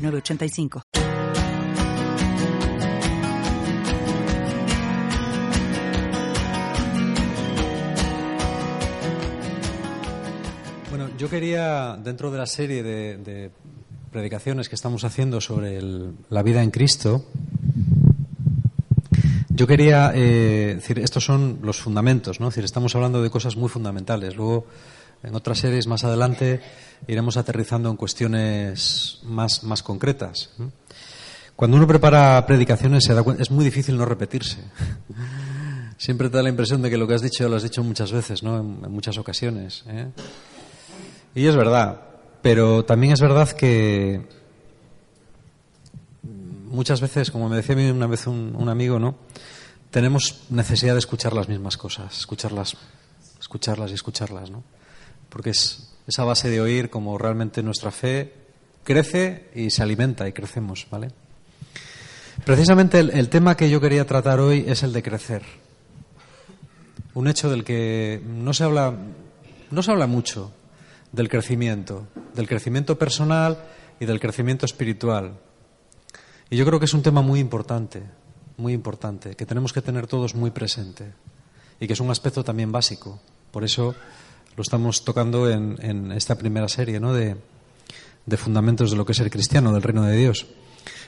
985. Bueno, yo quería, dentro de la serie de, predicaciones que estamos haciendo sobre la vida en Cristo, yo quería eh, decir, estos son los fundamentos, ¿no? decir, estamos hablando de cosas muy fundamentales. Luego, en otras series más adelante iremos aterrizando en cuestiones más, más concretas. Cuando uno prepara predicaciones se es muy difícil no repetirse. Siempre te da la impresión de que lo que has dicho lo has dicho muchas veces, ¿no? en, muchas ocasiones. ¿eh? Y es verdad, pero también es verdad que muchas veces, como me decía una vez un, un amigo, ¿no? tenemos necesidad de escuchar las mismas cosas, escucharlas, escucharlas y escucharlas, ¿no? porque es esa base de oír como realmente nuestra fe crece y se alimenta y crecemos, ¿vale? Precisamente el, tema que yo quería tratar hoy es el de crecer. Un hecho del que no se habla, no se habla mucho del crecimiento, del crecimiento personal y del crecimiento espiritual. Y yo creo que es un tema muy importante, muy importante, que tenemos que tener todos muy presente y que es un aspecto también básico. Por eso lo estamos tocando en, esta primera serie ¿no? de, fundamentos de lo que es el cristiano, del reino de Dios.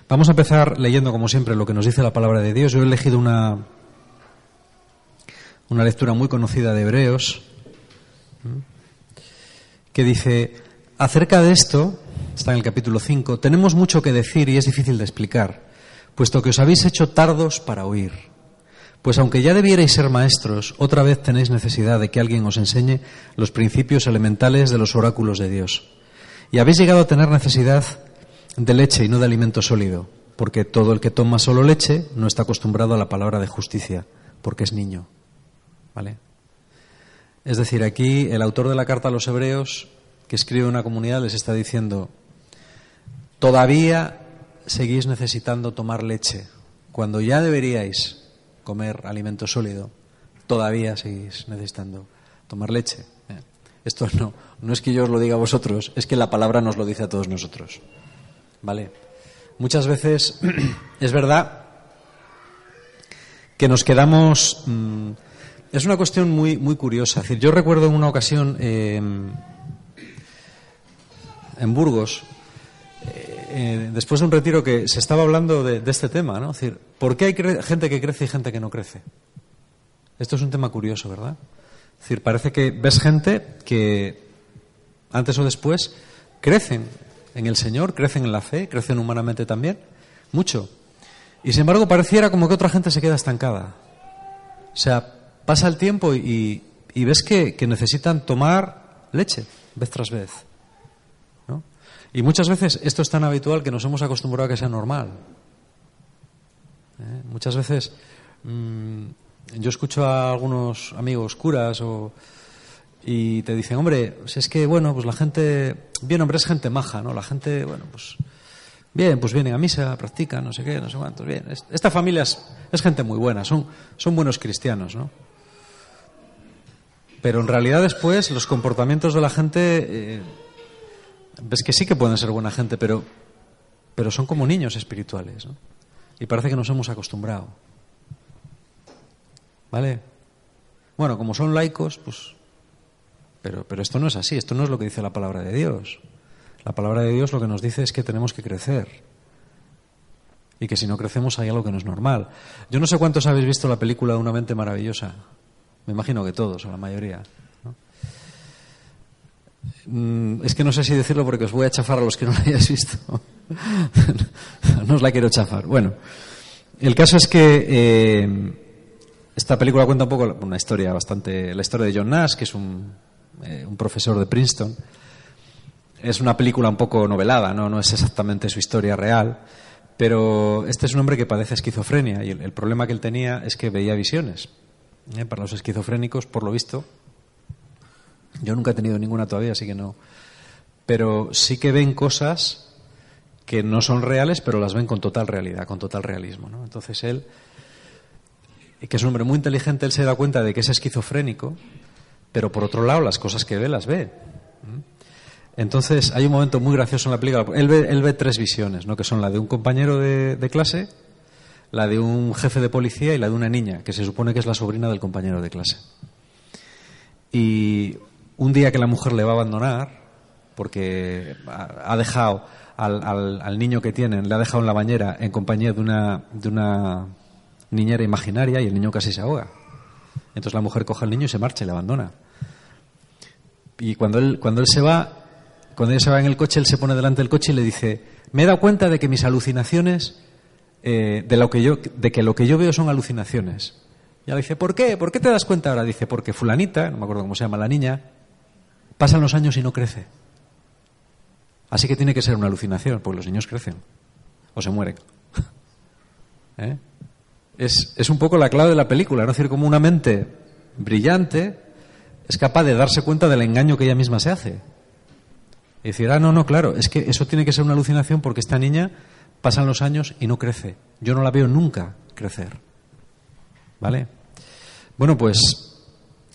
Vamos a empezar leyendo, como siempre, lo que nos dice la palabra de Dios. Yo he elegido una, una lectura muy conocida de Hebreos, que dice, acerca de esto, está en el capítulo 5, tenemos mucho que decir y es difícil de explicar, puesto que os habéis hecho tardos para oír. Pues aunque ya debierais ser maestros, otra vez tenéis necesidad de que alguien os enseñe los principios elementales de los oráculos de Dios. Y habéis llegado a tener necesidad de leche y no de alimento sólido, porque todo el que toma solo leche no está acostumbrado a la palabra de justicia, porque es niño. ¿Vale? Es decir, aquí el autor de la carta a los hebreos, que escribe una comunidad, les está diciendo, todavía seguís necesitando tomar leche, cuando ya deberíais comer alimento sólido, todavía seguís necesitando tomar leche. ¿eh? Esto no, no es que yo os lo diga a vosotros, es que la palabra nos lo dice a todos nosotros. ¿Vale? Muchas veces es verdad que nos quedamos. Mm, es una cuestión muy, muy curiosa. decir, yo recuerdo en una ocasión em, en Burgos, eh, después de un retiro que se estaba hablando de, este tema, ¿no? Es decir, ¿por qué hay gente que crece y gente que no crece? Esto es un tema curioso, ¿verdad? Es decir, parece que ves gente que antes o después crecen en el Señor, crecen en la fe, crecen humanamente también, mucho. Y sin embargo pareciera como que otra gente se queda estancada. O sea, pasa el tiempo y, ves que necesitan tomar leche vez tras vez. Y muchas veces esto es tan habitual que nos hemos acostumbrado a que sea normal. ¿Eh? Muchas veces mm, yo escucho a algunos amigos curas y te dicen, hombre, si es que, bueno, pues la gente, bien, hombre, es gente maja, ¿no? La gente, bueno, pues, bien, pues vienen a misa, practican, no sé qué, no sé cuántos, bien. Esta familia es, gente muy buena, son, son buenos cristianos, ¿no? Pero en realidad después los comportamientos de la gente... Eh, ves que sí que pueden ser buena gente, pero, pero son como niños espirituales. ¿no? Y parece que nos hemos acostumbrado. ¿Vale? Bueno, como son laicos, pues... Pero, pero esto no es así, esto no es lo que dice la palabra de Dios. La palabra de Dios lo que nos dice es que tenemos que crecer. Y que si no crecemos hay algo que no es normal. Yo no sé cuántos habéis visto la película de Una mente maravillosa. Me imagino que todos, o la mayoría. Mm, es que no sé si decirlo porque os voy a chafar a los que no la hayáis visto. no os la quiero chafar. Bueno, el caso es que eh, esta película cuenta un poco una historia bastante. La historia de John Nash, que es un, eh, un profesor de Princeton. es una película un poco novelada, ¿no? no es exactamente su historia real, pero este es un hombre que padece esquizofrenia y el, problema que él tenía es que veía visiones. ¿eh? Para los esquizofrénicos, por lo visto, yo nunca he tenido ninguna todavía, así que no. Pero sí que ven cosas que no son reales, pero las ven con total realidad, con total realismo. ¿no? Entonces él, que es un hombre muy inteligente, él se da cuenta de que es esquizofrénico, pero por otro lado las cosas que ve las ve. Entonces hay un momento muy gracioso en la película. Él ve, él ve tres visiones, ¿no? que son la de un compañero de, clase, la de un jefe de policía y la de una niña, que se supone que es la sobrina del compañero de clase. Y un día que la mujer le va a abandonar, porque ha dejado al, niño que tienen, le ha dejado en la bañera en compañía de una, de una niñera imaginaria y el niño casi se ahoga. Entonces la mujer coge al niño y se marcha y le abandona. Y cuando él, cuando él se va, cuando ella se va en el coche, él se pone delante del coche y le dice, me he dado cuenta de que mis alucinaciones, eh, de, lo que yo, de que lo que yo veo son alucinaciones. Y ella dice, ¿por qué? ¿Por qué te das cuenta ahora? Dice, porque fulanita, no me acuerdo cómo se llama la niña, pasan los años y no crece. Así que tiene que ser una alucinación, porque los niños crecen o se mueren. ¿Eh? Es, es, un poco la clave de la película, ¿no? Es decir, como una mente brillante es capaz de darse cuenta del engaño que ella misma se hace. Y decir, ah, no, no, claro, es que eso tiene que ser una alucinación porque esta niña pasan los años y no crece. Yo no la veo nunca crecer. ¿Vale? Bueno, pues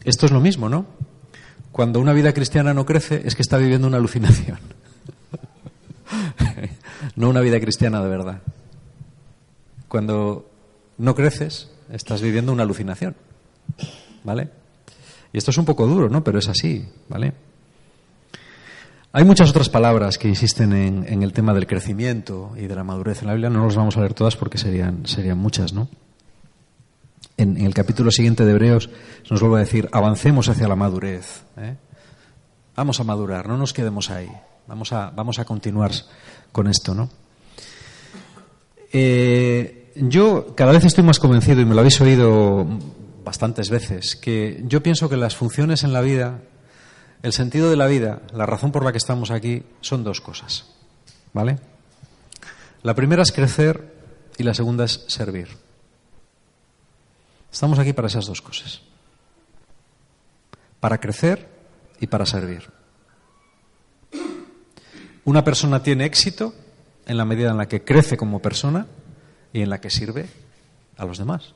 esto es lo mismo, ¿no? Cuando una vida cristiana no crece es que está viviendo una alucinación. no una vida cristiana de verdad. Cuando no creces, estás viviendo una alucinación. ¿Vale? Y esto es un poco duro, ¿no? Pero es así, ¿vale? Hay muchas otras palabras que insisten en, el tema del crecimiento y de la madurez en la Biblia. No las vamos a leer todas porque serían, serían muchas, ¿no? En, el capítulo siguiente de Hebreos nos vuelve a decir, avancemos hacia la madurez. ¿eh? Vamos a madurar, no nos quedemos ahí. Vamos a, vamos a continuar con esto, ¿no? Eh, yo cada vez estoy más convencido, y me lo habéis oído bastantes veces, que yo pienso que las funciones en la vida el sentido de la vida, la razón por la que estamos aquí, son dos cosas. ¿Vale? La primera es crecer y la segunda es servir. Estamos aquí para esas dos cosas. Para crecer y para servir. Una persona tiene éxito en la medida en la que crece como persona y en la que sirve a los demás.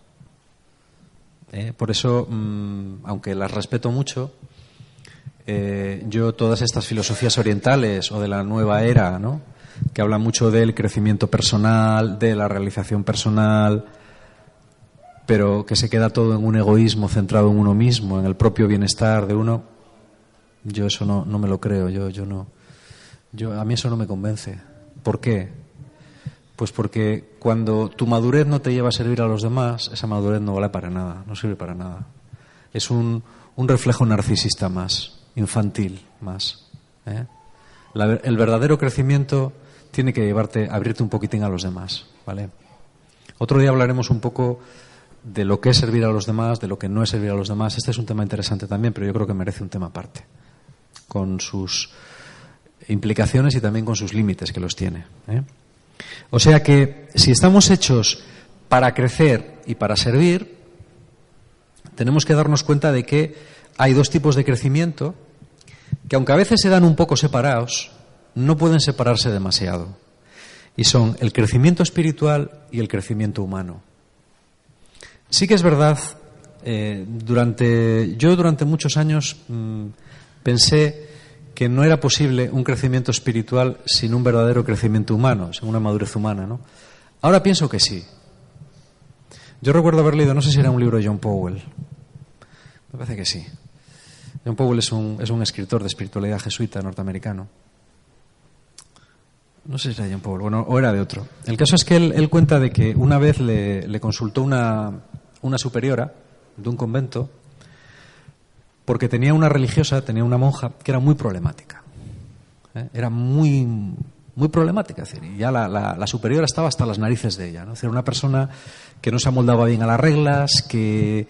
Eh, por eso, mm, aunque las respeto mucho, eh, yo todas estas filosofías orientales o de la nueva era, ¿no? que hablan mucho del crecimiento personal, de la realización personal, pero que se queda todo en un egoísmo centrado en uno mismo, en el propio bienestar de uno, yo eso no, me lo creo, yo, yo no. Yo, a mí eso no me convence. ¿Por qué? Pues porque cuando tu madurez no te lleva a servir a los demás, esa madurez no vale para nada, no sirve para nada. Es un, un reflejo narcisista más infantil más. ¿eh? el verdadero crecimiento tiene que llevarte, abrirte un poquitín a los demás, ¿vale? Otro día hablaremos un poco de lo que es servir a los demás, de lo que no es servir a los demás. Este es un tema interesante también, pero yo creo que merece un tema aparte, con sus implicaciones y también con sus límites que los tiene. ¿eh? O sea que si estamos hechos para crecer y para servir, tenemos que darnos cuenta de que hay dos tipos de crecimiento que aunque a veces se dan un poco separados, no pueden separarse demasiado. Y son el crecimiento espiritual y el crecimiento humano. Sí que es verdad, eh, durante, yo durante muchos años mm, pensé que no era posible un crecimiento espiritual sin un verdadero crecimiento humano, sin una madurez humana. Ahora pienso que sí. Yo recuerdo haber leído, no sé si era un libro de John Powell, me parece que sí, John Powell es un, es un escritor de espiritualidad jesuita norteamericano. No sé si era John Powell, bueno, o era de otro. El caso es que él, cuenta de que una vez le, consultó una, una superiora de un convento porque tenía una religiosa, tenía una monja que era muy problemática. ¿eh? Era muy, muy problemática. Es y ya la, superiora estaba hasta las narices de ella. ¿no? Es una persona que no se amoldaba bien a las reglas, que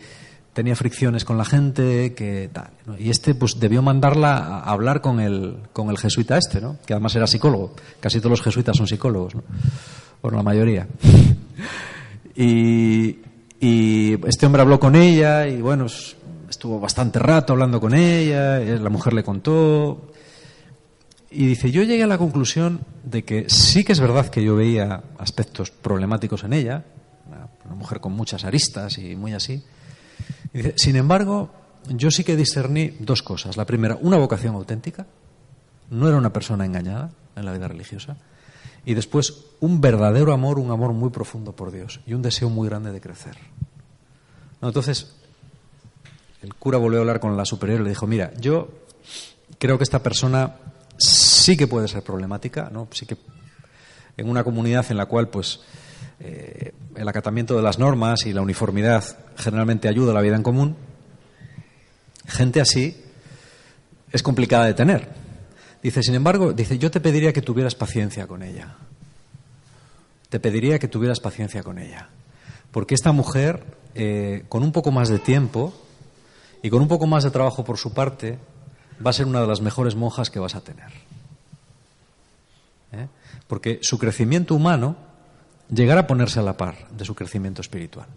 tenía fricciones con la gente, que tal. Y este pues debió mandarla a hablar con el, con el jesuita este, que además era psicólogo. Casi todos los jesuitas son psicólogos, ¿no? bueno, la mayoría. y, y este hombre habló con ella y bueno, estuvo bastante rato hablando con ella, la mujer le contó. Y dice, yo llegué a la conclusión de que sí que es verdad que yo veía aspectos problemáticos en ella, una mujer con muchas aristas y muy así, sin embargo, yo sí que discerní dos cosas. La primera, una vocación auténtica. No era una persona engañada en la vida religiosa. Y después, un verdadero amor, un amor muy profundo por Dios y un deseo muy grande de crecer. entonces, el cura volvió a hablar con la superior y le dijo, mira, yo creo que esta persona sí que puede ser problemática, ¿no? Sí que en una comunidad en la cual, pues, eh, el acatamiento de las normas y la uniformidad generalmente ayuda a la vida en común, gente así es complicada de tener. Dice, sin embargo, dice, yo te pediría que tuvieras paciencia con ella. Te pediría que tuvieras paciencia con ella. Porque esta mujer, eh, con un poco más de tiempo y con un poco más de trabajo por su parte, va a ser una de las mejores monjas que vas a tener. ¿Eh? Porque su crecimiento humano llegar a ponerse a la par de su crecimiento espiritual.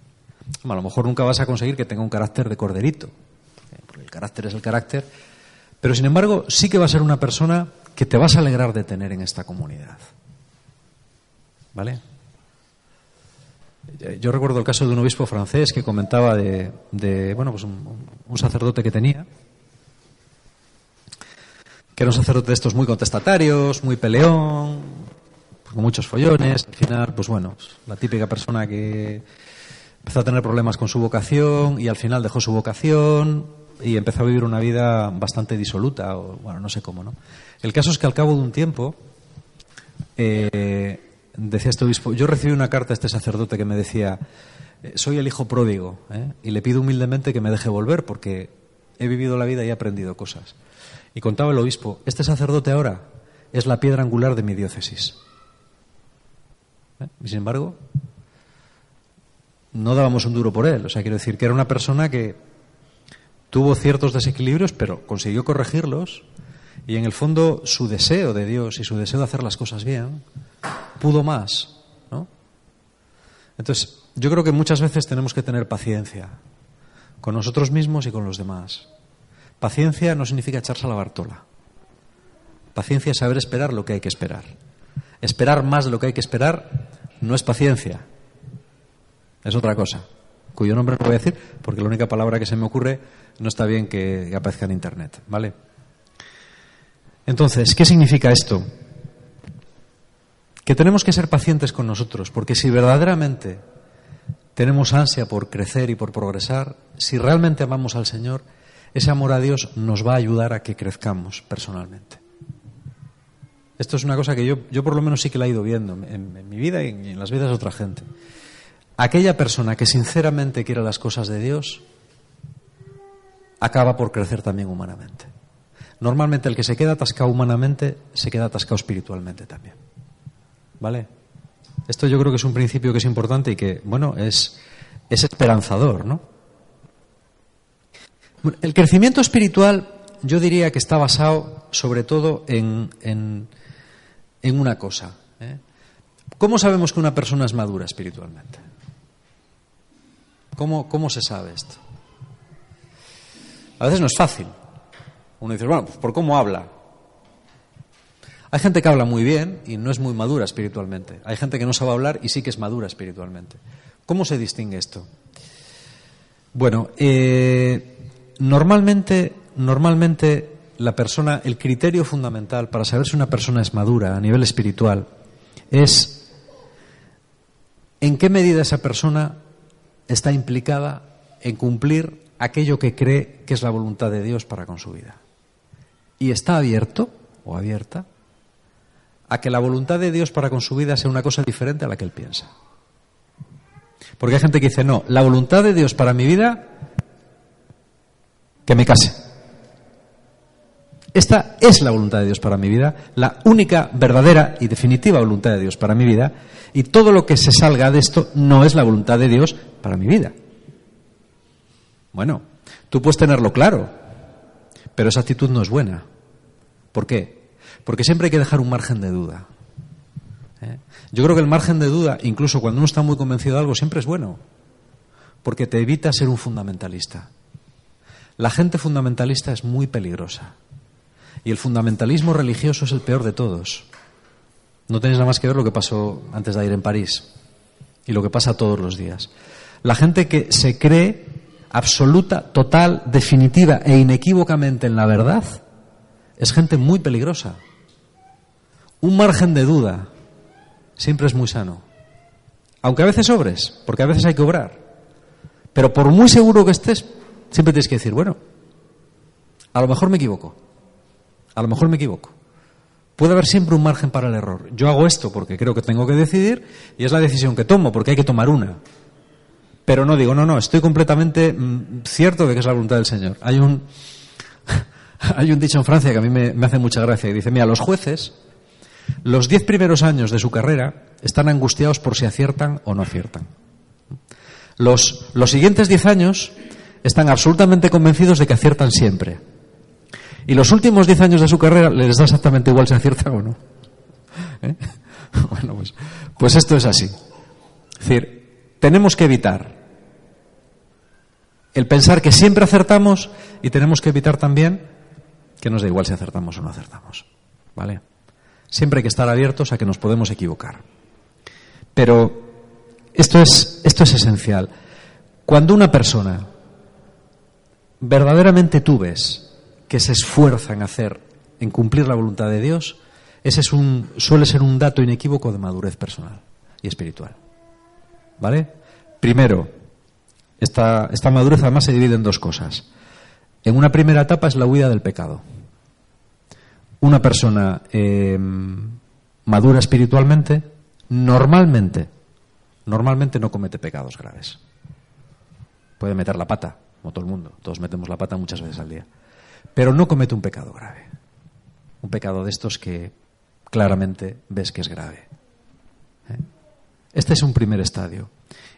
A lo mejor nunca vas a conseguir que tenga un carácter de corderito, porque el carácter es el carácter, pero sin embargo sí que va a ser una persona que te vas a alegrar de tener en esta comunidad. ¿Vale? Yo recuerdo el caso de un obispo francés que comentaba de, bueno, pues un, sacerdote que tenía, que era un sacerdote de estos muy contestatarios, muy peleón, con muchos follones. Al final, pues bueno, la típica persona que empezó a tener problemas con su vocación y al final dejó su vocación y empezó a vivir una vida bastante disoluta, o bueno, no sé cómo, ¿no? El caso es que al cabo de un tiempo, eh, decía este obispo, yo recibí una carta de este sacerdote que me decía, eh, soy el hijo pródigo ¿eh? y le pido humildemente que me deje volver porque he vivido la vida y he aprendido cosas. Y contaba el obispo, este sacerdote ahora es la piedra angular de mi diócesis. Y sin embargo, no dábamos un duro por él. O sea, quiero decir que era una persona que tuvo ciertos desequilibrios, pero consiguió corregirlos. Y en el fondo, su deseo de Dios y su deseo de hacer las cosas bien pudo más. ¿no? Entonces, yo creo que muchas veces tenemos que tener paciencia con nosotros mismos y con los demás. Paciencia no significa echarse a la bartola. Paciencia es saber esperar lo que hay que esperar. Esperar más de lo que hay que esperar no es paciencia, es otra cosa, cuyo nombre no voy a decir porque la única palabra que se me ocurre no está bien que aparezca en Internet, ¿vale? Entonces, ¿qué significa esto? Que tenemos que ser pacientes con nosotros, porque si verdaderamente tenemos ansia por crecer y por progresar, si realmente amamos al Señor, ese amor a Dios nos va a ayudar a que crezcamos personalmente. Esto es una cosa que yo, yo por lo menos sí que la he ido viendo en, mi vida y en, las vidas de otra gente. Aquella persona que sinceramente quiere las cosas de Dios acaba por crecer también humanamente. Normalmente el que se queda atascado humanamente se queda atascado espiritualmente también. ¿Vale? Esto yo creo que es un principio que es importante y que, bueno, es, es esperanzador, ¿no? El crecimiento espiritual yo diría que está basado sobre todo en, en una cosa. ¿eh? ¿Cómo sabemos que una persona es madura espiritualmente? ¿Cómo, ¿Cómo se sabe esto? A veces no es fácil. Uno dice, bueno, pues por cómo habla. Hay gente que habla muy bien y no es muy madura espiritualmente. Hay gente que no sabe hablar y sí que es madura espiritualmente. ¿Cómo se distingue esto? Bueno, eh, normalmente, normalmente la persona, el criterio fundamental para saber si una persona es madura a nivel espiritual es en qué medida esa persona está implicada en cumplir aquello que cree que es la voluntad de Dios para con su vida. Y está abierto o abierta a que la voluntad de Dios para con su vida sea una cosa diferente a la que él piensa. Porque hay gente que dice, no, la voluntad de Dios para mi vida, que me case. Esta es la voluntad de Dios para mi vida, la única, verdadera y definitiva voluntad de Dios para mi vida, y todo lo que se salga de esto no es la voluntad de Dios para mi vida. Bueno, tú puedes tenerlo claro, pero esa actitud no es buena. ¿Por qué? Porque siempre hay que dejar un margen de duda. ¿eh? Yo creo que el margen de duda, incluso cuando uno está muy convencido de algo, siempre es bueno, porque te evita ser un fundamentalista. La gente fundamentalista es muy peligrosa. Y el fundamentalismo religioso es el peor de todos. No tenéis nada más que ver lo que pasó antes de ir en París y lo que pasa todos los días. La gente que se cree absoluta, total, definitiva e inequívocamente en la verdad es gente muy peligrosa. Un margen de duda siempre es muy sano. Aunque a veces sobres, porque a veces hay que obrar. Pero por muy seguro que estés, siempre tienes que decir, bueno, a lo mejor me equivoco. A lo mejor me equivoco. Puede haber siempre un margen para el error. Yo hago esto porque creo que tengo que decidir y es la decisión que tomo, porque hay que tomar una. Pero no digo, no, no, estoy completamente mm, cierto de que es la voluntad del Señor. Hay un, hay un dicho en Francia que a mí me, hace mucha gracia y dice, mira, los jueces, los diez primeros años de su carrera están angustiados por si aciertan o no aciertan. Los, los siguientes diez años están absolutamente convencidos de que aciertan siempre. Y los últimos diez años de su carrera les da exactamente igual si aciertan o no. ¿Eh? Bueno, pues, pues esto es así. Es decir, tenemos que evitar el pensar que siempre acertamos y tenemos que evitar también que nos da igual si acertamos o no acertamos. ¿Vale? Siempre hay que estar abiertos a que nos podemos equivocar. Pero esto es, esto es esencial. Cuando una persona verdaderamente tú ves que se esfuerza en hacer, en cumplir la voluntad de Dios, ese es un, suele ser un dato inequívoco de madurez personal y espiritual. ¿Vale? Primero, esta, esta madurez además se divide en dos cosas. En una primera etapa es la huida del pecado. Una persona eh, madura espiritualmente, normalmente, normalmente no comete pecados graves. Puede meter la pata, como todo el mundo. Todos metemos la pata muchas veces al día. Pero no comete un pecado grave. Un pecado de estos que claramente ves que es grave. ¿eh? Este es un primer estadio.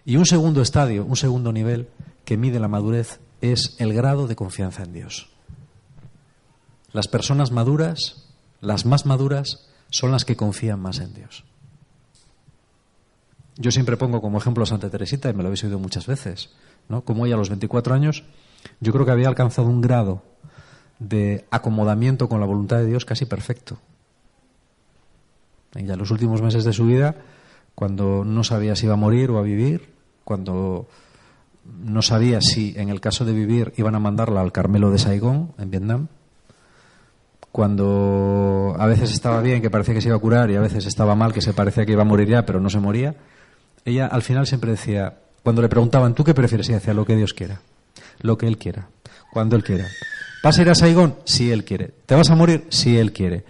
Y un segundo estadio, un segundo nivel que mide la madurez es el grado de confianza en Dios. Las personas maduras, las más maduras, son las que confían más en Dios. Yo siempre pongo como ejemplo a Santa Teresita, y me lo habéis oído muchas veces. ¿no? Como ella a los 24 años, yo creo que había alcanzado un grado de acomodamiento con la voluntad de Dios casi perfecto. En los últimos meses de su vida, cuando no sabía si iba a morir o a vivir, cuando no sabía si en el caso de vivir iban a mandarla al Carmelo de Saigón, en Vietnam, cuando a veces estaba bien, que parecía que se iba a curar, y a veces estaba mal, que se parecía que iba a morir ya, pero no se moría, ella al final siempre decía, cuando le preguntaban, ¿tú qué prefieres? Y decía, lo que Dios quiera. Lo que Él quiera. Cuando Él quiera. ¿Vas a ir a Saigón? Si Él quiere. ¿Te vas a morir? Si Él quiere.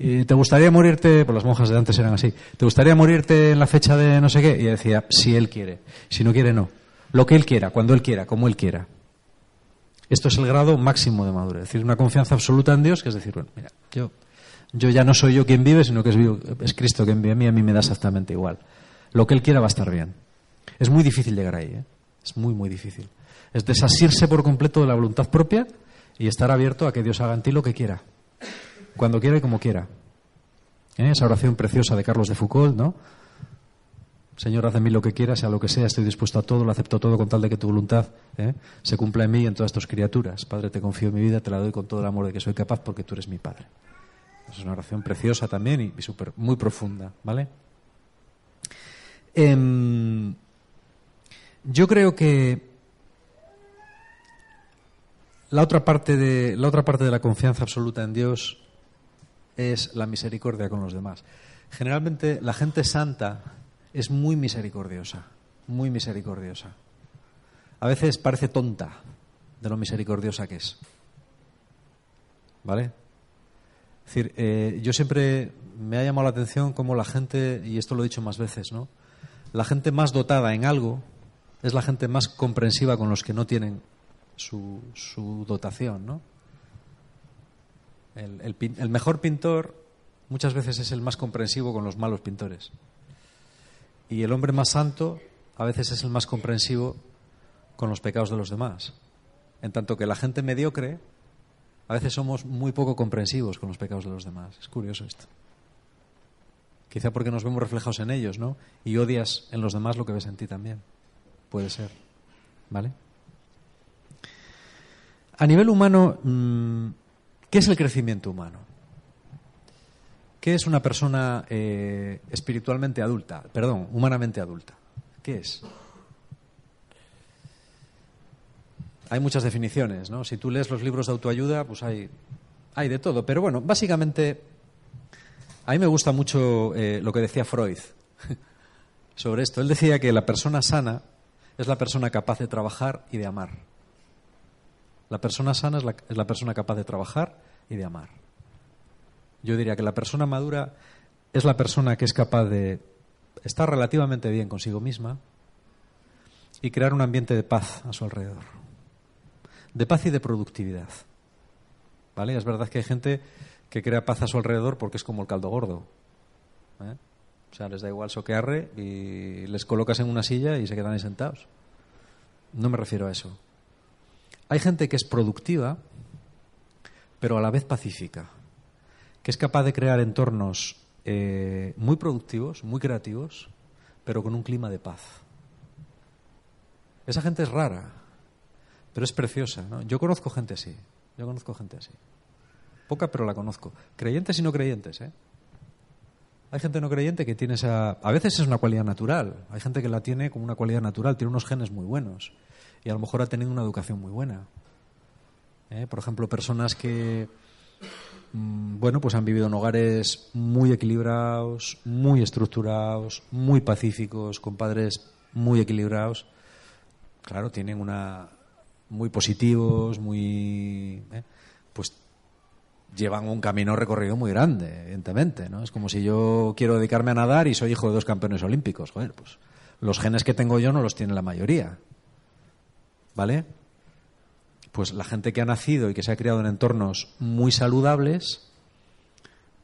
¿Y ¿Te gustaría morirte? Pues las monjas de antes eran así. ¿Te gustaría morirte en la fecha de no sé qué? Y decía, si Él quiere. Si no quiere, no. Lo que Él quiera, cuando Él quiera, como Él quiera. Esto es el grado máximo de madurez. Es decir, una confianza absoluta en Dios, que es decir, bueno, mira, yo, yo ya no soy yo quien vive, sino que es, es Cristo quien vive a mí, a mí me da exactamente igual. Lo que Él quiera va a estar bien. Es muy difícil llegar ahí, ¿eh? es muy, muy difícil. Es desasirse por completo de la voluntad propia y estar abierto a que Dios haga en ti lo que quiera, cuando quiera y como quiera. ¿Eh? Esa oración preciosa de Carlos de Foucault, ¿no? Señor, haz de mí lo que quieras, sea lo que sea, estoy dispuesto a todo, lo acepto todo con tal de que tu voluntad ¿eh? se cumpla en mí y en todas tus criaturas. Padre, te confío en mi vida, te la doy con todo el amor de que soy capaz porque tú eres mi Padre. Es una oración preciosa también y, super, muy profunda, ¿vale? Eh, yo creo que la otra parte de la confianza absoluta en Dios es la misericordia con los demás. Generalmente la gente santa es muy misericordiosa, muy misericordiosa. A veces parece tonta de lo misericordiosa que es. ¿Vale? Es decir, eh, yo siempre me ha llamado la atención cómo la gente, y esto lo he dicho más veces, ¿no? La gente más dotada en algo es la gente más comprensiva con los que no tienen su, su dotación, ¿no? El, el, el, mejor pintor muchas veces es el más comprensivo con los malos pintores. Y el hombre más santo a veces es el más comprensivo con los pecados de los demás. En tanto que la gente mediocre, a veces somos muy poco comprensivos con los pecados de los demás. Es curioso esto. Quizá porque nos vemos reflejados en ellos, ¿no? Y odias en los demás lo que ves en ti también. Puede ser. ¿Vale? A nivel humano, mm, ¿qué es el crecimiento humano? ¿Qué es una persona eh, espiritualmente adulta? Perdón, humanamente adulta. ¿Qué es? Hay muchas definiciones, ¿no? Si tú lees los libros de autoayuda, pues hay, hay de todo. Pero bueno, básicamente, a mí me gusta mucho eh, lo que decía Freud sobre esto. Él decía que la persona sana es la persona capaz de trabajar y de amar. La persona sana es la, persona capaz de trabajar y de amar. Yo diría que la persona madura es la persona que es capaz de estar relativamente bien consigo misma y crear un ambiente de paz a su alrededor de paz y de productividad. ¿Vale? Es verdad que hay gente que crea paz a su alrededor porque es como el caldo gordo. ¿eh? O sea, les da igual soquearre y les colocas en una silla y se quedan ahí sentados. No me refiero a eso. Hay gente que es productiva, pero a la vez pacífica, que es capaz de crear entornos eh, muy productivos, muy creativos, pero con un clima de paz. Esa gente es rara, pero es preciosa. Yo conozco gente así, yo conozco gente así. Poca, pero la conozco. Creyentes y no creyentes, ¿eh? Hay gente no creyente que tiene esa... A veces es una cualidad natural. Hay gente que la tiene como una cualidad natural, tiene unos genes muy buenos y a lo mejor ha tenido una educación muy buena. ¿eh? Por ejemplo, personas que, mm, bueno, pues han vivido en hogares muy equilibrados, muy estructurados, muy pacíficos, con padres muy equilibrados. Claro, tienen una, muy positivos, muy. ¿eh? pues llevan un camino recorrido muy grande, evidentemente. ¿no? Es como si yo quiero dedicarme a nadar y soy hijo de dos campeones olímpicos. Joder, pues los genes que tengo yo no los tiene la mayoría. ¿Vale? Pues la gente que ha nacido y que se ha criado en entornos muy saludables,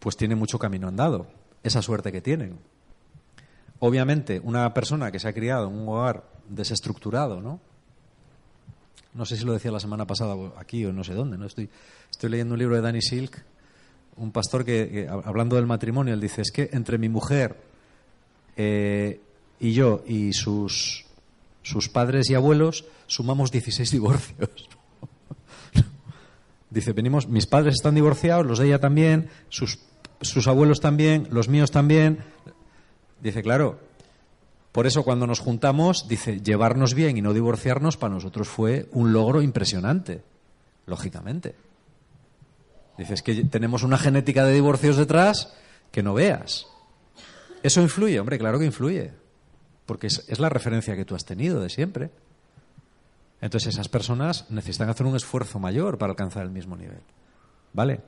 pues tiene mucho camino andado. Esa suerte que tienen. Obviamente, una persona que se ha criado en un hogar desestructurado, ¿no? no sé si lo decía la semana pasada aquí o no sé dónde, ¿no? Estoy, estoy leyendo un libro de Danny Silk, un pastor que, hablando del matrimonio, él dice, es que entre mi mujer eh, y yo y sus, sus padres y abuelos sumamos 16 divorcios. dice, venimos, mis padres están divorciados, los de ella también, sus, sus abuelos también, los míos también. Dice, claro, por eso cuando nos juntamos, dice, llevarnos bien y no divorciarnos para nosotros fue un logro impresionante, lógicamente. Dices que tenemos una genética de divorcios detrás que no veas. ¿Eso influye? Hombre, claro que influye, porque es, la referencia que tú has tenido de siempre. Entonces esas personas necesitan hacer un esfuerzo mayor para alcanzar el mismo nivel. ¿Vale?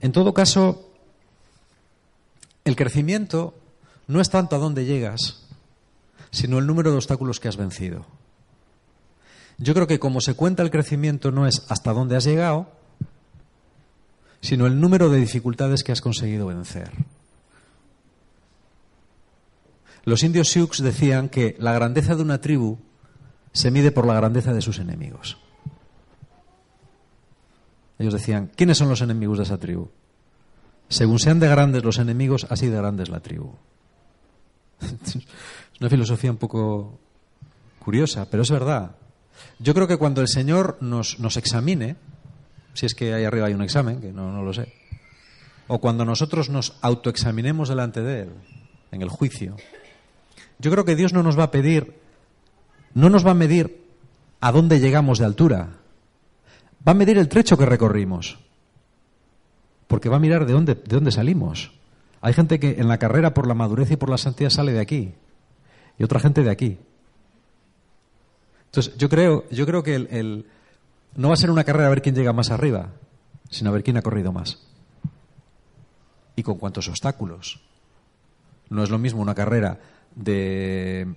En todo caso, el crecimiento no es tanto a dónde llegas, sino el número de obstáculos que has vencido. Yo creo que como se cuenta el crecimiento no es hasta dónde has llegado, sino el número de dificultades que has conseguido vencer. Los indios Sioux decían que la grandeza de una tribu se mide por la grandeza de sus enemigos. Ellos decían, ¿quiénes son los enemigos de esa tribu? Según sean de grandes los enemigos, así de grande es la tribu. Es una filosofía un poco curiosa, pero es verdad. Yo creo que cuando el Señor nos, nos examine, si es que ahí arriba hay un examen, que no, no lo sé, o cuando nosotros nos autoexaminemos delante de Él, en el juicio, yo creo que Dios no nos va a pedir, no nos va a medir a dónde llegamos de altura, va a medir el trecho que recorrimos, porque va a mirar de dónde, de dónde salimos. Hay gente que en la carrera por la madurez y por la santidad sale de aquí y otra gente de aquí. Entonces, yo creo, yo creo que el, no va a ser una carrera a ver quién llega más arriba, sino a ver quién ha corrido más. Y con cuántos obstáculos. No es lo mismo una carrera de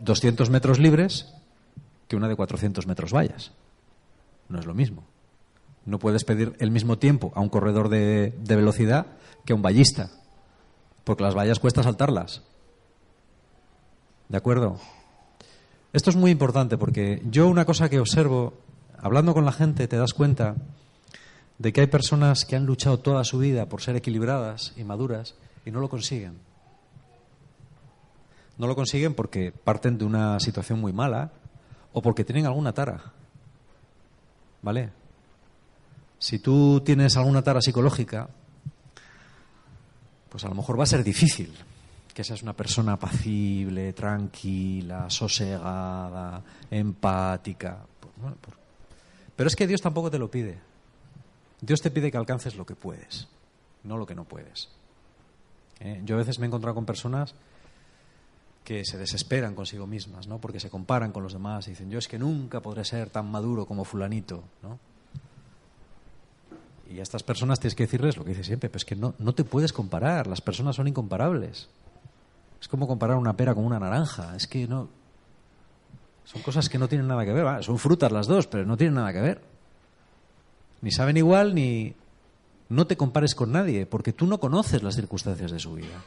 200 metros libres que una de 400 metros vallas. No es lo mismo. No puedes pedir el mismo tiempo a un corredor de, de velocidad que a un vallista, porque las vallas cuesta saltarlas. ¿De acuerdo? Esto es muy importante porque yo una cosa que observo, hablando con la gente, te das cuenta de que hay personas que han luchado toda su vida por ser equilibradas y maduras y no lo consiguen. No lo consiguen porque parten de una situación muy mala o porque tienen alguna tara. ¿Vale? Si tú tienes alguna tara psicológica, pues a lo mejor va a ser difícil que seas una persona apacible, tranquila, sosegada, empática. Pues pero es que Dios tampoco te lo pide. Dios te pide que alcances lo que puedes, no lo que no puedes. ¿Eh? Yo a veces me he encontrado con personas que se desesperan consigo mismas, ¿no? Porque se comparan con los demás y dicen, yo es que nunca podré ser tan maduro como fulanito, ¿no? Y a estas personas tienes que decirles lo que dice siempre, pero que no, no te puedes comparar, las personas son incomparables. Es como comparar una pera con una naranja, es que no... Son cosas que no tienen nada que ver, son frutas las dos, pero no tienen nada que ver. Ni saben igual, ni... No te compares con nadie, porque tú no conoces las circunstancias de su vida.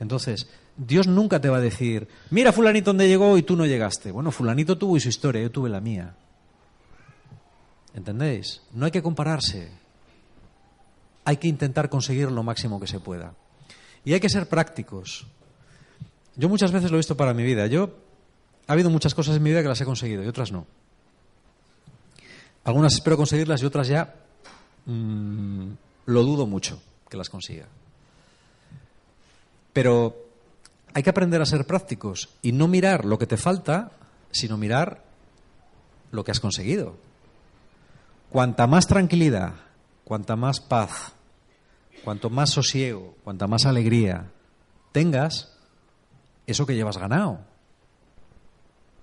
Entonces, Dios nunca te va a decir, mira fulanito dónde llegó y tú no llegaste. Bueno, fulanito tuvo su historia, yo tuve la mía. ¿Entendéis? No hay que compararse. Hay que intentar conseguir lo máximo que se pueda. Y hay que ser prácticos. Yo muchas veces lo he visto para mi vida. Yo ha habido muchas cosas en mi vida que las he conseguido y otras no. Algunas espero conseguirlas y otras ya mm, lo dudo mucho que las consiga. Pero hay que aprender a ser prácticos y no mirar lo que te falta, sino mirar lo que has conseguido. Cuanta más tranquilidad, cuanta más paz, cuanto más sosiego, cuanta más alegría tengas, eso que llevas ganado.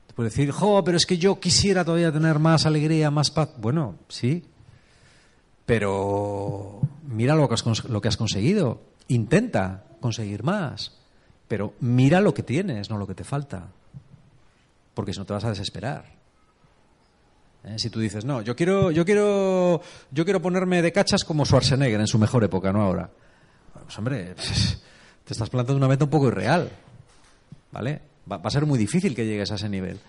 Te puedes decir, jo, pero es que yo quisiera todavía tener más alegría, más paz. Bueno, sí, pero mira lo que has, lo que has conseguido. Intenta conseguir más, pero mira lo que tienes, no lo que te falta, porque si no te vas a desesperar. ¿Eh? Si tú dices, no, yo quiero, yo quiero, yo quiero ponerme de cachas como Schwarzenegger en su mejor época, no ahora. Pues hombre, te estás plantando una meta un poco irreal, ¿vale? Va, va a ser muy difícil que llegues a ese nivel,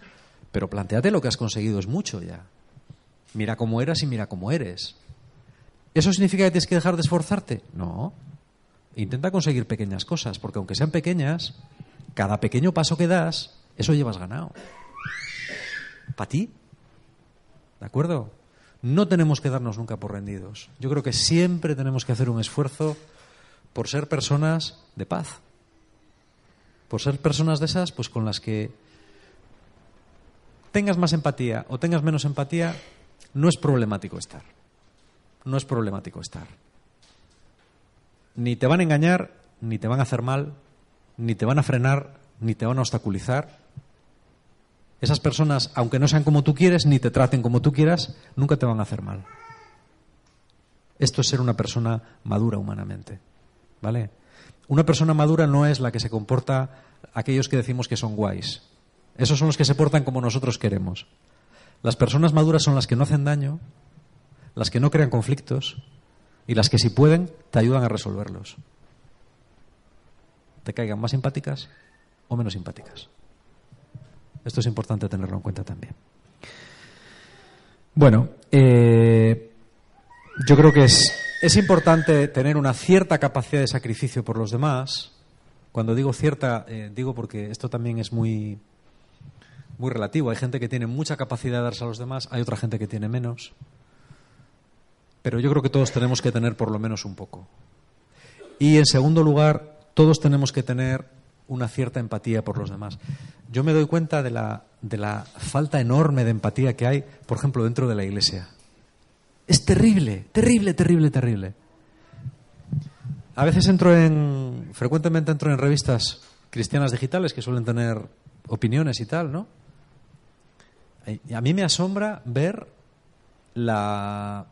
pero planteate lo que has conseguido es mucho ya. Mira cómo eras y mira cómo eres. ¿Eso significa que tienes que dejar de esforzarte? No. Intenta conseguir pequeñas cosas, porque aunque sean pequeñas, cada pequeño paso que das, eso llevas ganado. ¿Para ti? ¿De acuerdo? No tenemos que darnos nunca por rendidos. Yo creo que siempre tenemos que hacer un esfuerzo por ser personas de paz. Por ser personas de esas, pues con las que tengas más empatía o tengas menos empatía, no es problemático estar. No es problemático estar ni te van a engañar, ni te van a hacer mal, ni te van a frenar, ni te van a obstaculizar. Esas personas, aunque no sean como tú quieres, ni te traten como tú quieras, nunca te van a hacer mal. Esto es ser una persona madura humanamente. ¿Vale? Una persona madura no es la que se comporta aquellos que decimos que son guays. Esos son los que se portan como nosotros queremos. Las personas maduras son las que no hacen daño, las que no crean conflictos, y las que si pueden te ayudan a resolverlos. Te caigan más simpáticas o menos simpáticas. Esto es importante tenerlo en cuenta también. Bueno, eh, yo creo que es, es importante tener una cierta capacidad de sacrificio por los demás. Cuando digo cierta, eh, digo porque esto también es muy, muy relativo. Hay gente que tiene mucha capacidad de darse a los demás, hay otra gente que tiene menos pero yo creo que todos tenemos que tener por lo menos un poco. Y en segundo lugar, todos tenemos que tener una cierta empatía por los demás. Yo me doy cuenta de la, de la falta enorme de empatía que hay, por ejemplo, dentro de la iglesia. Es terrible, terrible, terrible, terrible. A veces entro en, frecuentemente entro en revistas cristianas digitales que suelen tener opiniones y tal, ¿no? Y a mí me asombra ver la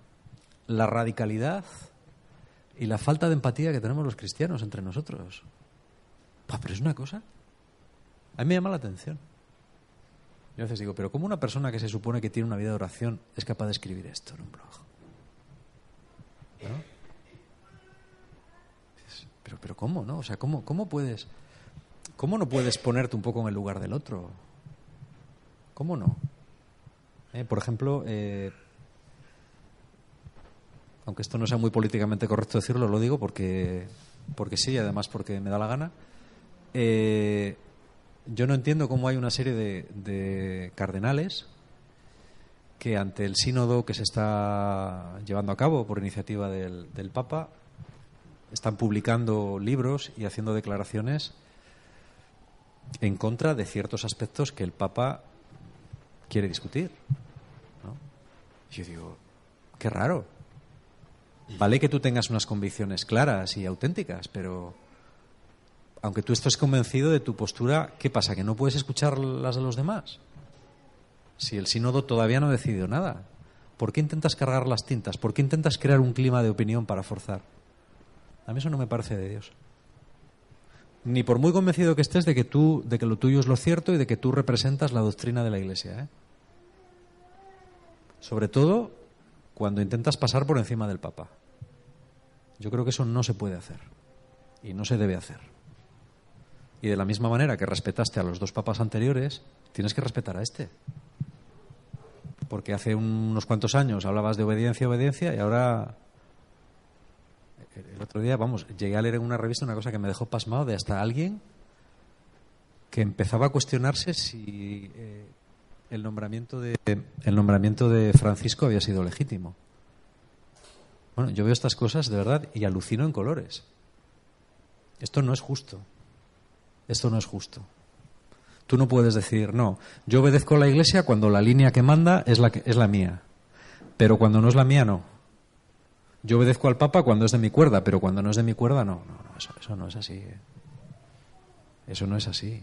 la radicalidad y la falta de empatía que tenemos los cristianos entre nosotros. pero es una cosa. A mí me llama la atención. Yo a veces digo, pero ¿cómo una persona que se supone que tiene una vida de oración es capaz de escribir esto en un blog? Pero, pero ¿cómo, no? O sea, ¿cómo, cómo puedes...? ¿Cómo no puedes ponerte un poco en el lugar del otro? ¿Cómo no? Eh, por ejemplo, eh, aunque esto no sea muy políticamente correcto decirlo, lo digo porque, porque sí, además porque me da la gana. Eh, yo no entiendo cómo hay una serie de, cardenales que ante el sínodo que se está llevando a cabo por iniciativa del, del Papa están publicando libros y haciendo declaraciones en contra de ciertos aspectos que el Papa quiere discutir. Yo digo, qué raro. Vale que tú tengas unas convicciones claras y auténticas, pero aunque tú estés convencido de tu postura, ¿qué pasa? ¿Que no puedes escuchar las de los demás? Si el sínodo todavía no ha decidido nada, ¿por qué intentas cargar las tintas? ¿Por qué intentas crear un clima de opinión para forzar? A mí eso no me parece de Dios. Ni por muy convencido que estés de que tú, de que lo tuyo es lo cierto y de que tú representas la doctrina de la Iglesia. ¿eh? Sobre todo cuando intentas pasar por encima del Papa. Yo creo que eso no se puede hacer y no se debe hacer. Y de la misma manera que respetaste a los dos papas anteriores, tienes que respetar a este. Porque hace unos cuantos años hablabas de obediencia, obediencia, y ahora el otro día, vamos, llegué a leer en una revista una cosa que me dejó pasmado de hasta alguien que empezaba a cuestionarse si eh, el nombramiento de el nombramiento de Francisco había sido legítimo. Bueno, yo veo estas cosas de verdad y alucino en colores. Esto no es justo. Esto no es justo. Tú no puedes decir, no, yo obedezco a la Iglesia cuando la línea que manda es la, que, es la mía, pero cuando no es la mía, no. Yo obedezco al Papa cuando es de mi cuerda, pero cuando no es de mi cuerda, no. No, no eso, eso no es así. Eso no es así.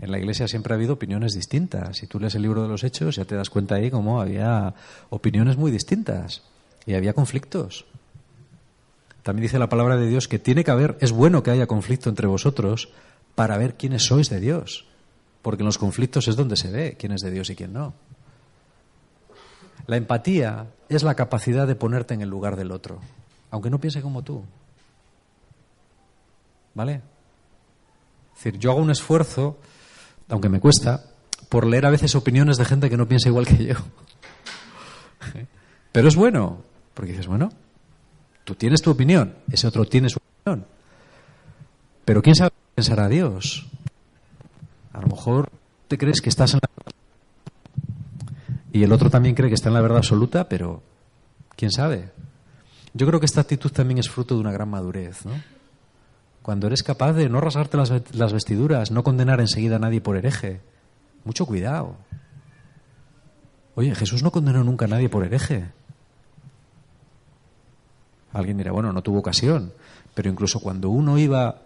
En la Iglesia siempre ha habido opiniones distintas. Si tú lees el libro de los Hechos, ya te das cuenta ahí cómo había opiniones muy distintas y había conflictos. También dice la palabra de Dios que tiene que haber, es bueno que haya conflicto entre vosotros para ver quiénes sois de Dios, porque en los conflictos es donde se ve quién es de Dios y quién no. La empatía es la capacidad de ponerte en el lugar del otro, aunque no piense como tú. ¿Vale? Es decir, yo hago un esfuerzo aunque me cuesta, por leer a veces opiniones de gente que no piensa igual que yo. Pero es bueno, porque dices, bueno, tú tienes tu opinión, ese otro tiene su opinión. Pero ¿quién sabe pensar a Dios? A lo mejor te crees que estás en la y el otro también cree que está en la verdad absoluta, pero quién sabe. Yo creo que esta actitud también es fruto de una gran madurez, ¿no? Cuando eres capaz de no rasgarte las, vestiduras, no condenar enseguida a nadie por hereje. Mucho cuidado. Oye, Jesús no condenó nunca a nadie por hereje. Alguien dirá, bueno, no tuvo ocasión, pero incluso cuando uno iba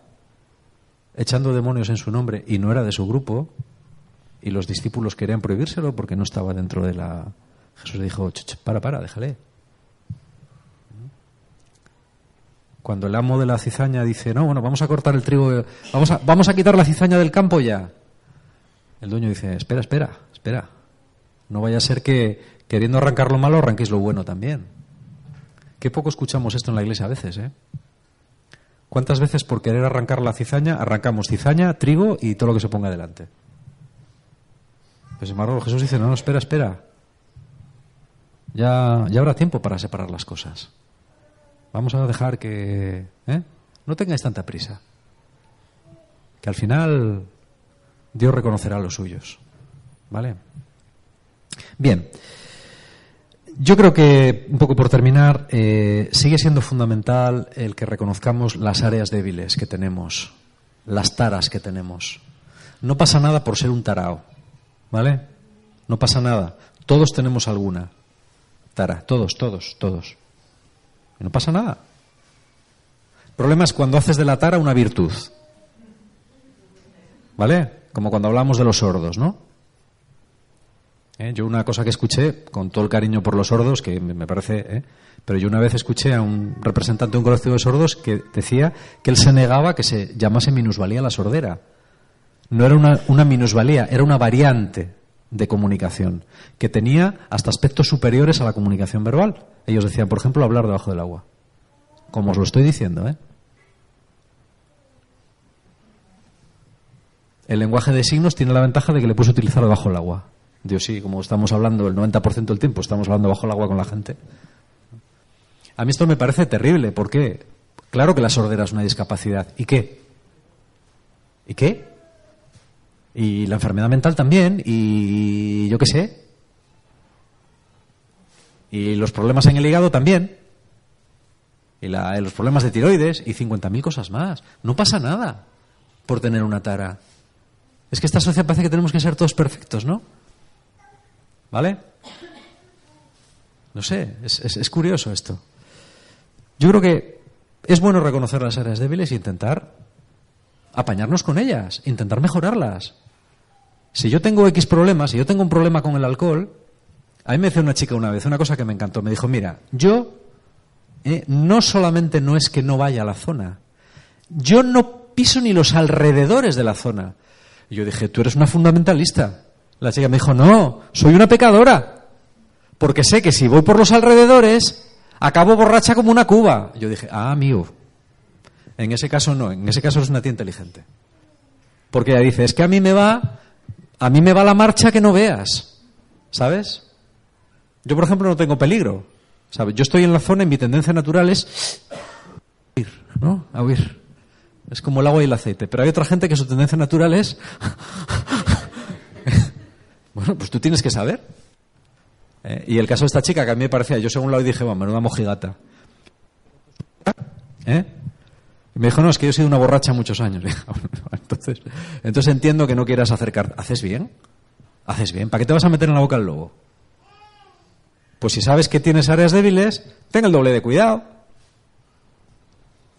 echando demonios en su nombre y no era de su grupo, y los discípulos querían prohibírselo porque no estaba dentro de la... Jesús dijo, para, para, déjale. Cuando el amo de la cizaña dice, no, bueno, vamos a cortar el trigo, vamos a, vamos a quitar la cizaña del campo ya. El dueño dice, espera, espera, espera. No vaya a ser que queriendo arrancar lo malo arranquéis lo bueno también. Qué poco escuchamos esto en la iglesia a veces, ¿eh? ¿Cuántas veces por querer arrancar la cizaña arrancamos cizaña, trigo y todo lo que se ponga delante? Pues sin embargo Jesús dice, no, no, espera, espera. Ya, ya habrá tiempo para separar las cosas. Vamos a dejar que... ¿eh? No tengáis tanta prisa. Que al final Dios reconocerá a los suyos. ¿Vale? Bien. Yo creo que, un poco por terminar, eh, sigue siendo fundamental el que reconozcamos las áreas débiles que tenemos, las taras que tenemos. No pasa nada por ser un tarao, ¿vale? No pasa nada. Todos tenemos alguna tara, todos, todos, todos no pasa nada. El problema es cuando haces de la tara una virtud. ¿Vale? Como cuando hablamos de los sordos, ¿no? ¿Eh? Yo una cosa que escuché, con todo el cariño por los sordos, que me parece... ¿eh? Pero yo una vez escuché a un representante de un colectivo de sordos que decía que él se negaba que se llamase minusvalía la sordera. No era una, una minusvalía, era una variante de comunicación, que tenía hasta aspectos superiores a la comunicación verbal. Ellos decían, por ejemplo, hablar debajo del agua. Como os lo estoy diciendo, ¿eh? El lenguaje de signos tiene la ventaja de que le puedes utilizar bajo el agua. Dios sí, como estamos hablando el 90% del tiempo, estamos hablando bajo el agua con la gente. A mí esto me parece terrible. ¿Por qué? Claro que la sordera es una discapacidad. ¿Y qué? ¿Y qué? Y la enfermedad mental también. Y yo qué sé. Y los problemas en el hígado también. Y los problemas de tiroides. Y 50.000 cosas más. No pasa nada por tener una tara. Es que esta sociedad parece que tenemos que ser todos perfectos, ¿no? ¿Vale? No sé, es, curioso esto. Yo creo que es bueno reconocer las áreas débiles e intentar apañarnos con ellas, intentar mejorarlas. Si yo tengo X problemas, si yo tengo un problema con el alcohol, a mí me decía una chica una vez una cosa que me encantó. Me dijo, mira, yo eh, no solamente no es que no vaya a la zona, yo no piso ni los alrededores de la zona. Y yo dije, tú eres una fundamentalista. La chica me dijo, no, soy una pecadora. Porque sé que si voy por los alrededores, acabo borracha como una cuba. Yo dije, ah, amigo. En ese caso no, en ese caso eres una tía inteligente. Porque ella dice, es que a mí me va, a mí me va la marcha que no veas. ¿Sabes? Yo, por ejemplo, no tengo peligro. ¿Sabes? Yo estoy en la zona y mi tendencia natural es huir, ¿no? A huir. Es como el agua y el aceite. Pero hay otra gente que su tendencia natural es bueno, pues tú tienes que saber. ¿Eh? Y el caso de esta chica, que a mí me parecía, yo según lado dije, bueno, menuda mojigata. ¿Eh? Y me dijo, no, es que yo he sido una borracha muchos años. entonces, entonces entiendo que no quieras acercar. ¿Haces bien? ¿Haces bien? ¿Para qué te vas a meter en la boca al lobo? Pues si sabes que tienes áreas débiles, ten el doble de cuidado.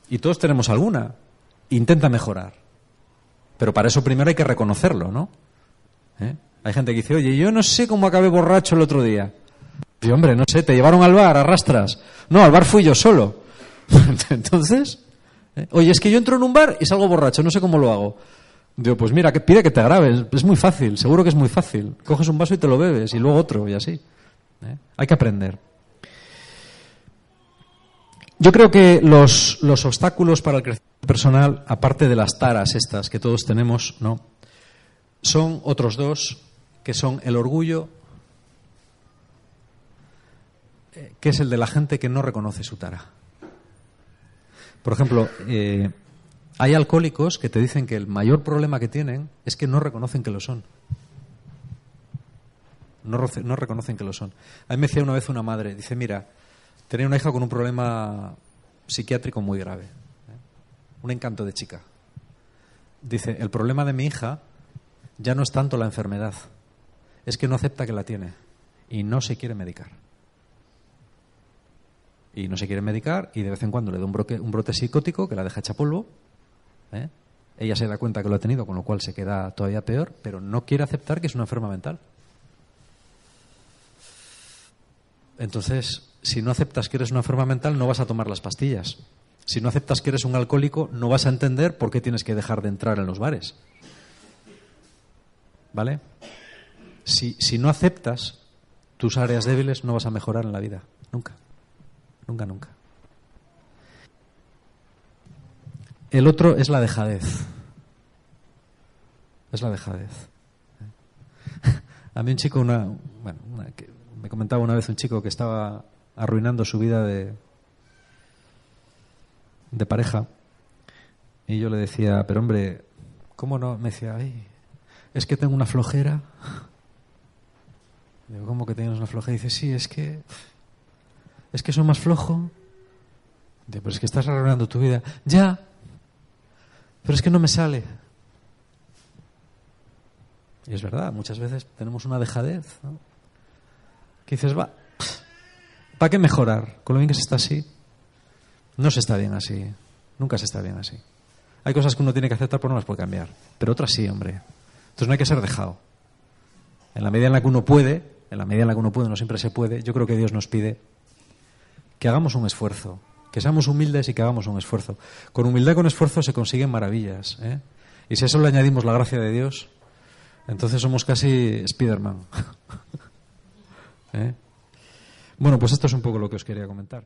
Y todos tenemos alguna. Intenta mejorar. Pero para eso primero hay que reconocerlo, ¿no? ¿Eh? Hay gente que dice, oye, yo no sé cómo acabé borracho el otro día. Y hombre, no sé, te llevaron al bar, arrastras. No, al bar fui yo solo. Entonces, ¿eh? oye, es que yo entro en un bar y salgo borracho, no sé cómo lo hago. Digo, pues mira, pide que te grabes, es muy fácil, seguro que es muy fácil. Coges un vaso y te lo bebes, y luego otro, y así. ¿eh? Hay que aprender. Yo creo que los, los obstáculos para el crecimiento personal, aparte de las taras estas que todos tenemos, ¿no? Son otros dos que son el orgullo, eh, que es el de la gente que no reconoce su tara. Por ejemplo, eh, hay alcohólicos que te dicen que el mayor problema que tienen es que no reconocen que lo son. No, no reconocen que lo son. A mí me decía una vez una madre, dice, mira, tenía una hija con un problema psiquiátrico muy grave, ¿eh? un encanto de chica. Dice, el problema de mi hija ya no es tanto la enfermedad, es que no acepta que la tiene y no se quiere medicar. Y no se quiere medicar y de vez en cuando le da un brote, un brote psicótico que la deja hecha polvo. ¿eh? Ella se da cuenta que lo ha tenido, con lo cual se queda todavía peor, pero no quiere aceptar que es una enferma mental. Entonces, si no aceptas que eres una enferma mental, no vas a tomar las pastillas. Si no aceptas que eres un alcohólico, no vas a entender por qué tienes que dejar de entrar en los bares. ¿Vale? Si, si no aceptas tus áreas débiles, no vas a mejorar en la vida. Nunca. Nunca, nunca. El otro es la dejadez. Es la dejadez. A mí un chico, una, bueno, me comentaba una vez un chico que estaba arruinando su vida de, de pareja y yo le decía, pero hombre, ¿cómo no? Me decía, ay, es que tengo una flojera. Digo, ¿cómo que tienes una flojera? Y dice, sí, es que. Es que soy más flojo. Digo, pero es que estás arruinando tu vida. Ya. Pero es que no me sale. Y es verdad, muchas veces tenemos una dejadez. ¿no? Que dices, va, ¿para qué mejorar? Con lo bien que se está así. No se está bien así. Nunca se está bien así. Hay cosas que uno tiene que aceptar, pero no las puede cambiar. Pero otras sí, hombre. Entonces no hay que ser dejado. En la medida en la que uno puede, en la medida en la que uno puede, no siempre se puede, yo creo que Dios nos pide que hagamos un esfuerzo, que seamos humildes y que hagamos un esfuerzo. Con humildad y con esfuerzo se consiguen maravillas. ¿eh? Y si a eso le añadimos la gracia de Dios, entonces somos casi Spiderman. ¿Eh? Bueno, pues esto es un poco lo que os quería comentar.